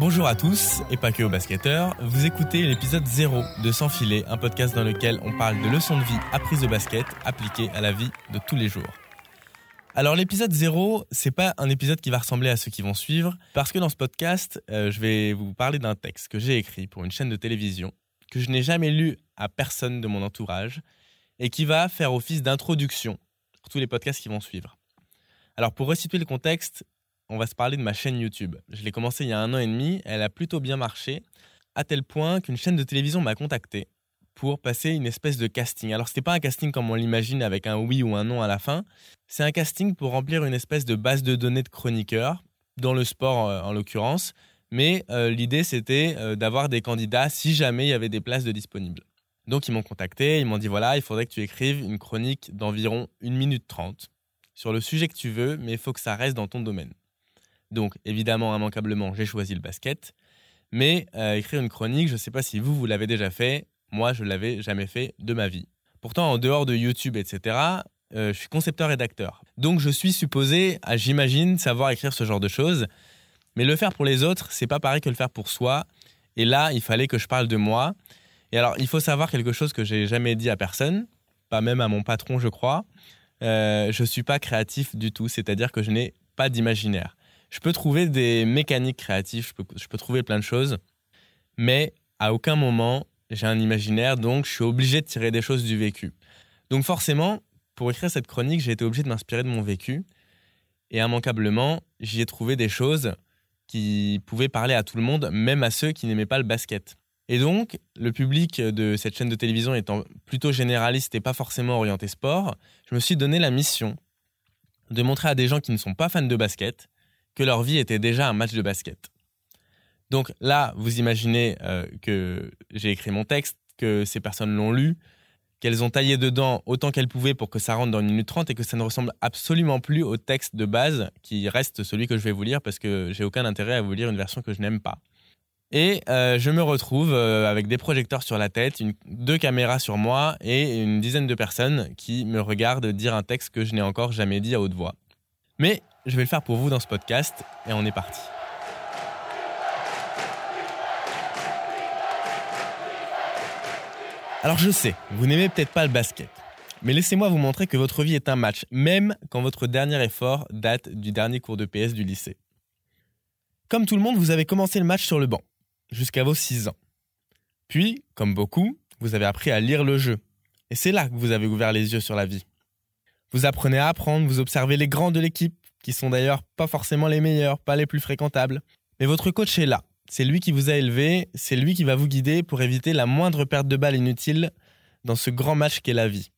Bonjour à tous, et pas que aux basketteurs, vous écoutez l'épisode 0 de Sans un podcast dans lequel on parle de leçons de vie apprises au basket appliquées à la vie de tous les jours. Alors l'épisode 0, c'est pas un épisode qui va ressembler à ceux qui vont suivre, parce que dans ce podcast, euh, je vais vous parler d'un texte que j'ai écrit pour une chaîne de télévision, que je n'ai jamais lu à personne de mon entourage, et qui va faire office d'introduction pour tous les podcasts qui vont suivre. Alors pour resituer le contexte, on va se parler de ma chaîne YouTube. Je l'ai commencé il y a un an et demi, elle a plutôt bien marché, à tel point qu'une chaîne de télévision m'a contacté pour passer une espèce de casting. Alors c'était pas un casting comme on l'imagine avec un oui ou un non à la fin, c'est un casting pour remplir une espèce de base de données de chroniqueurs, dans le sport euh, en l'occurrence, mais euh, l'idée c'était euh, d'avoir des candidats si jamais il y avait des places de disponibles. Donc ils m'ont contacté, ils m'ont dit voilà, il faudrait que tu écrives une chronique d'environ 1 minute 30 sur le sujet que tu veux, mais il faut que ça reste dans ton domaine. Donc, évidemment, immanquablement, j'ai choisi le basket. Mais euh, écrire une chronique, je ne sais pas si vous, vous l'avez déjà fait. Moi, je l'avais jamais fait de ma vie. Pourtant, en dehors de YouTube, etc., euh, je suis concepteur-rédacteur. Donc, je suis supposé, j'imagine, savoir écrire ce genre de choses. Mais le faire pour les autres, c'est pas pareil que le faire pour soi. Et là, il fallait que je parle de moi. Et alors, il faut savoir quelque chose que j'ai jamais dit à personne, pas même à mon patron, je crois. Euh, je suis pas créatif du tout, c'est-à-dire que je n'ai pas d'imaginaire je peux trouver des mécaniques créatives, je peux, trouver plein de choses, mais à aucun moment j'ai un imaginaire, donc je suis obligé de tirer des choses du vécu. Donc forcément, pour écrire cette chronique, j'ai été obligé de m'inspirer de mon vécu, et immanquablement, j'y ai trouvé des choses qui pouvaient parler à tout le monde, même à ceux qui n'aimaient pas le basket. Et donc, le public de cette chaîne de télévision étant plutôt généraliste et pas forcément orienté sport, je me suis donné la mission de montrer à des gens qui ne sont pas fans de basket que leur vie était déjà un match de basket. Donc là, vous imaginez euh, que j'ai écrit mon texte, que ces personnes l'ont lu, qu'elles ont taillé dedans autant qu'elles pouvaient pour que ça rentre dans une minute trente et que ça ne ressemble absolument plus au texte de base qui reste celui que je vais vous lire parce que j'ai aucun intérêt à vous lire une version que je n'aime pas. Et euh, je me retrouve euh, avec des projecteurs sur la tête, deux caméras sur moi et une dizaine de personnes qui me regardent dire un texte que je n'ai encore jamais dit à haute voix. Mais je vais le faire pour vous dans ce podcast et on est parti. Alors je sais, vous n'aimez peut-être pas le basket, mais laissez-moi vous montrer que votre vie est un match, même quand votre dernier effort date du dernier cours de PS du lycée. Comme tout le monde, vous avez commencé le match sur le banc, jusqu'à vos 6 ans. Puis, comme beaucoup, vous avez appris à lire le jeu. Et c'est là que vous avez ouvert les yeux sur la vie. Vous apprenez à apprendre, vous observez les grands de l'équipe, qui sont d'ailleurs pas forcément les meilleurs, pas les plus fréquentables. Mais votre coach est là. C'est lui qui vous a élevé, c'est lui qui va vous guider pour éviter la moindre perte de balle inutile dans ce grand match qu'est la vie.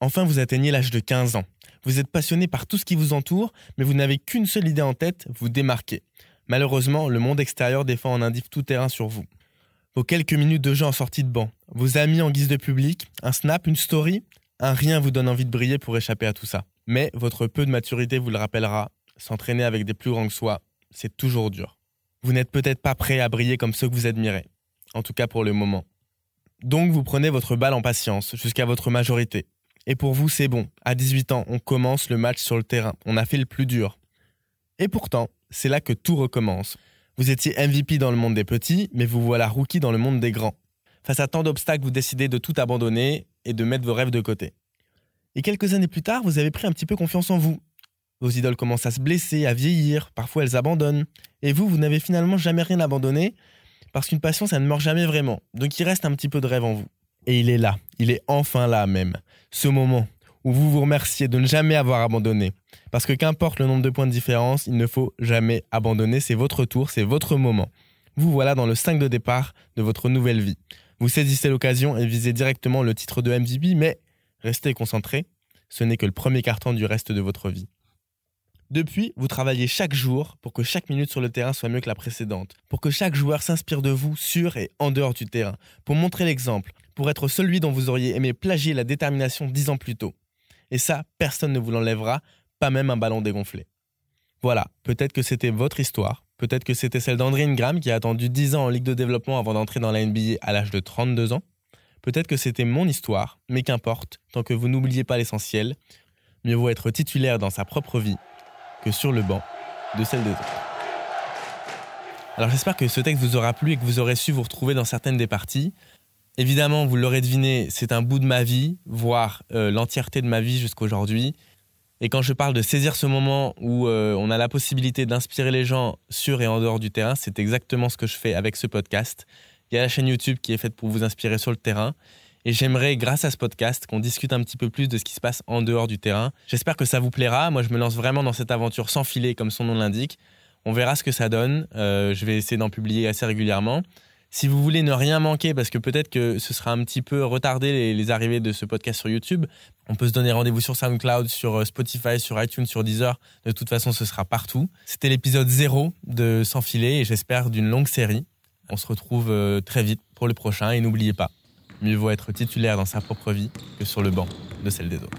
Enfin, vous atteignez l'âge de 15 ans. Vous êtes passionné par tout ce qui vous entoure, mais vous n'avez qu'une seule idée en tête, vous démarquer. Malheureusement, le monde extérieur défend en indique tout terrain sur vous. Vos quelques minutes de jeu en sortie de banc, vos amis en guise de public, un snap, une story, un rien vous donne envie de briller pour échapper à tout ça. Mais votre peu de maturité vous le rappellera, s'entraîner avec des plus grands que soi, c'est toujours dur. Vous n'êtes peut-être pas prêt à briller comme ceux que vous admirez, en tout cas pour le moment. Donc vous prenez votre balle en patience jusqu'à votre majorité. Et pour vous, c'est bon. À 18 ans, on commence le match sur le terrain. On a fait le plus dur. Et pourtant, c'est là que tout recommence. Vous étiez MVP dans le monde des petits, mais vous voilà rookie dans le monde des grands. Face à tant d'obstacles, vous décidez de tout abandonner et de mettre vos rêves de côté. Et quelques années plus tard, vous avez pris un petit peu confiance en vous. Vos idoles commencent à se blesser, à vieillir, parfois elles abandonnent. Et vous, vous n'avez finalement jamais rien abandonné, parce qu'une passion, ça ne meurt jamais vraiment. Donc il reste un petit peu de rêve en vous. Et il est là, il est enfin là même. Ce moment où vous vous remerciez de ne jamais avoir abandonné. Parce que qu'importe le nombre de points de différence, il ne faut jamais abandonner. C'est votre tour, c'est votre moment. Vous voilà dans le 5 de départ de votre nouvelle vie. Vous saisissez l'occasion et visez directement le titre de MVP, mais Restez concentré, ce n'est que le premier carton du reste de votre vie. Depuis, vous travaillez chaque jour pour que chaque minute sur le terrain soit mieux que la précédente, pour que chaque joueur s'inspire de vous sur et en dehors du terrain, pour montrer l'exemple, pour être celui dont vous auriez aimé plagier la détermination dix ans plus tôt. Et ça, personne ne vous l'enlèvera, pas même un ballon dégonflé. Voilà, peut-être que c'était votre histoire, peut-être que c'était celle d'André Ingram qui a attendu 10 ans en Ligue de développement avant d'entrer dans la NBA à l'âge de 32 ans, Peut-être que c'était mon histoire, mais qu'importe, tant que vous n'oubliez pas l'essentiel, mieux vaut être titulaire dans sa propre vie que sur le banc de celle des autres. Alors j'espère que ce texte vous aura plu et que vous aurez su vous retrouver dans certaines des parties. Évidemment, vous l'aurez deviné, c'est un bout de ma vie, voire euh, l'entièreté de ma vie jusqu'à aujourd'hui. Et quand je parle de saisir ce moment où euh, on a la possibilité d'inspirer les gens sur et en dehors du terrain, c'est exactement ce que je fais avec ce podcast. Il y a la chaîne YouTube qui est faite pour vous inspirer sur le terrain. Et j'aimerais, grâce à ce podcast, qu'on discute un petit peu plus de ce qui se passe en dehors du terrain. J'espère que ça vous plaira. Moi, je me lance vraiment dans cette aventure sans filet, comme son nom l'indique. On verra ce que ça donne. Euh, je vais essayer d'en publier assez régulièrement. Si vous voulez ne rien manquer, parce que peut-être que ce sera un petit peu retardé les, arrivées de ce podcast sur YouTube, on peut se donner rendez-vous sur SoundCloud, sur euh, Spotify, sur iTunes, sur Deezer. De toute façon, ce sera partout. C'était l'épisode 0 de Sans filet et j'espère d'une longue série. On se retrouve euh, très vite pour le prochain et n'oubliez pas, mieux vaut être titulaire dans sa propre vie que sur le banc de celle des autres.